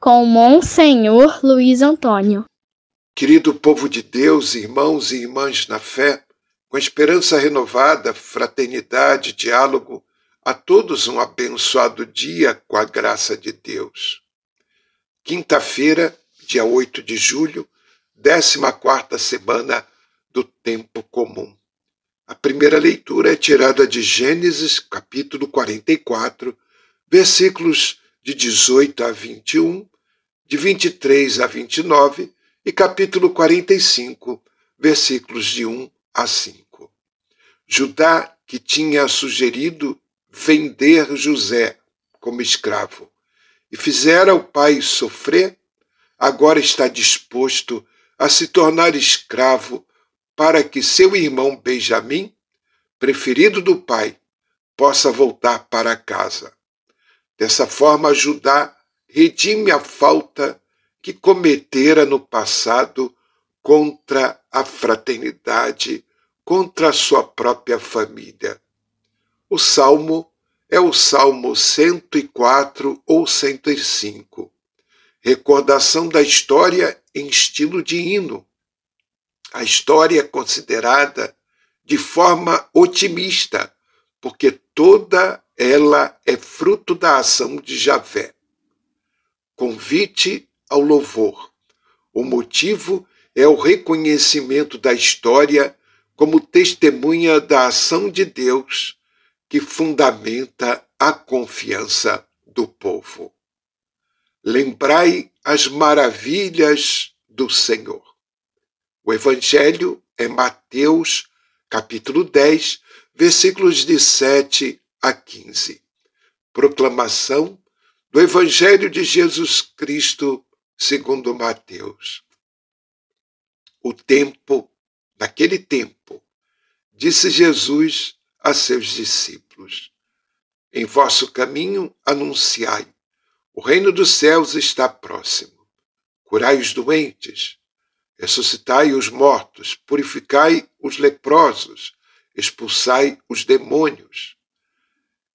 com Monsenhor Luiz Antônio. Querido povo de Deus, irmãos e irmãs na fé, com esperança renovada, fraternidade, diálogo, a todos um abençoado dia com a graça de Deus. Quinta-feira, dia 8 de julho, 14 quarta semana do tempo comum. A primeira leitura é tirada de Gênesis, capítulo 44, versículos de 18 a 21, de 23 a 29 e capítulo 45, versículos de 1 a 5. Judá, que tinha sugerido vender José como escravo e fizera o pai sofrer, agora está disposto a se tornar escravo para que seu irmão Benjamim, preferido do pai, possa voltar para casa. Dessa forma, Judá redime a falta que cometera no passado contra a fraternidade, contra a sua própria família. O salmo é o Salmo 104 ou 105, recordação da história em estilo de hino. A história é considerada de forma otimista, porque toda ela é fruto da ação de Javé. Convite ao louvor. O motivo é o reconhecimento da história como testemunha da ação de Deus que fundamenta a confiança do povo. Lembrai as maravilhas do Senhor. O Evangelho é Mateus, capítulo 10, versículos de 7 a 15. Proclamação do Evangelho de Jesus Cristo segundo Mateus. O tempo, naquele tempo, disse Jesus a seus discípulos: Em vosso caminho anunciai, o reino dos céus está próximo. Curai os doentes, ressuscitai os mortos, purificai os leprosos, expulsai os demônios.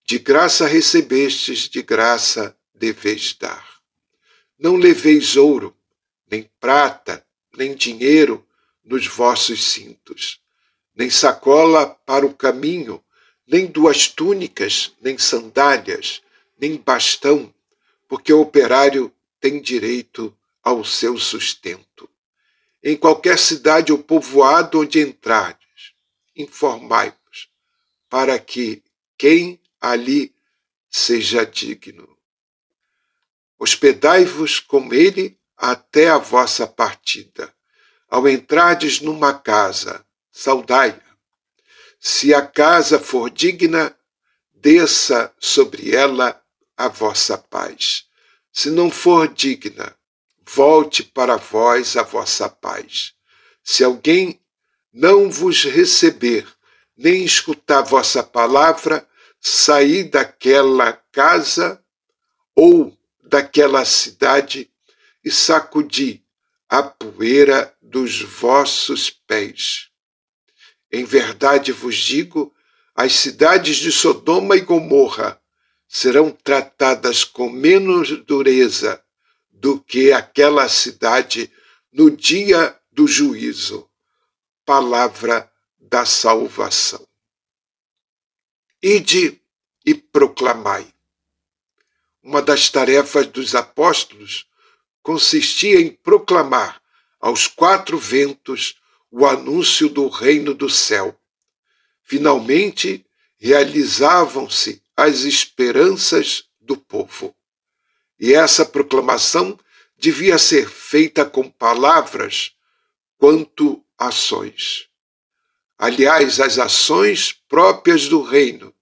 De graça recebestes, de graça deveis dar. Não leveis ouro, nem prata, nem dinheiro nos vossos cintos, nem sacola para o caminho, nem duas túnicas, nem sandálias, nem bastão, porque o operário tem direito ao seu sustento. Em qualquer cidade ou povoado onde entrardes, informai-vos, para que quem ali seja digno. Hospedai-vos com ele até a vossa partida. Ao entrardes numa casa, saudai-a. Se a casa for digna, desça sobre ela a vossa paz. Se não for digna, volte para vós a vossa paz. Se alguém não vos receber, nem escutar vossa palavra, sair daquela casa ou daquela cidade e sacudir a poeira dos vossos pés. Em verdade vos digo, as cidades de Sodoma e Gomorra serão tratadas com menos dureza do que aquela cidade no dia do juízo. Palavra da salvação. Ide e proclamai. Uma das tarefas dos apóstolos consistia em proclamar aos quatro ventos o anúncio do reino do céu. Finalmente realizavam-se as esperanças do povo. E essa proclamação devia ser feita com palavras quanto ações. Aliás, as ações próprias do reino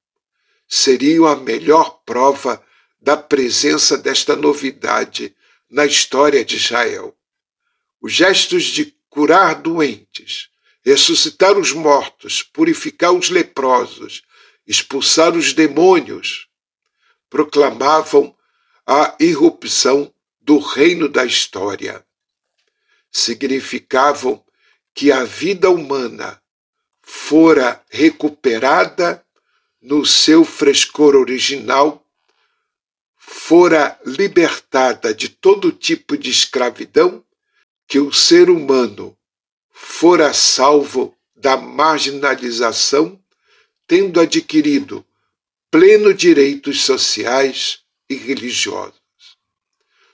seriam a melhor prova da presença desta novidade na história de Israel. Os gestos de curar doentes, ressuscitar os mortos, purificar os leprosos, expulsar os demônios, proclamavam a irrupção do reino da história. Significavam que a vida humana fora recuperada no seu frescor original, fora libertada de todo tipo de escravidão, que o ser humano fora salvo da marginalização, tendo adquirido pleno direitos sociais e religiosos.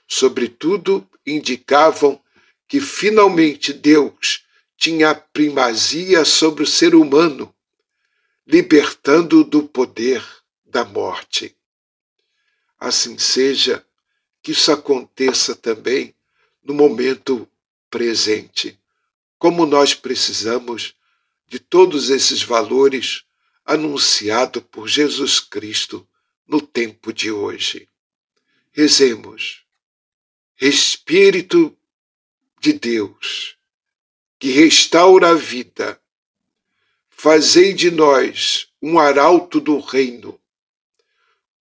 Sobretudo, indicavam que finalmente Deus tinha primazia sobre o ser humano, libertando-o do poder da morte. Assim seja, que isso aconteça também no momento presente. Como nós precisamos de todos esses valores anunciados por Jesus Cristo no tempo de hoje. Rezemos. Espírito de Deus, que restaura a vida, fazei de nós um arauto do reino,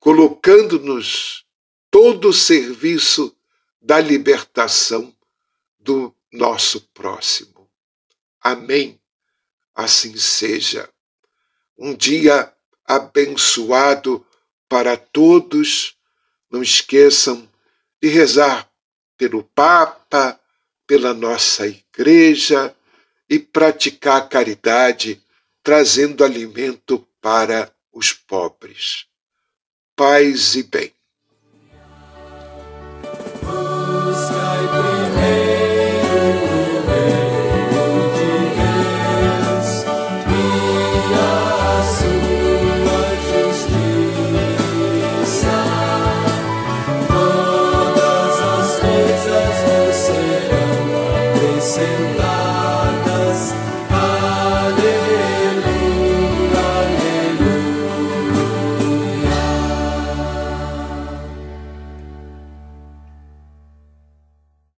colocando-nos todo o serviço da libertação do nosso próximo. Amém. Assim seja. Um dia abençoado para todos. Não esqueçam de rezar pelo Papa, pela nossa igreja e praticar a caridade, trazendo alimento para os pobres. Paz e bem.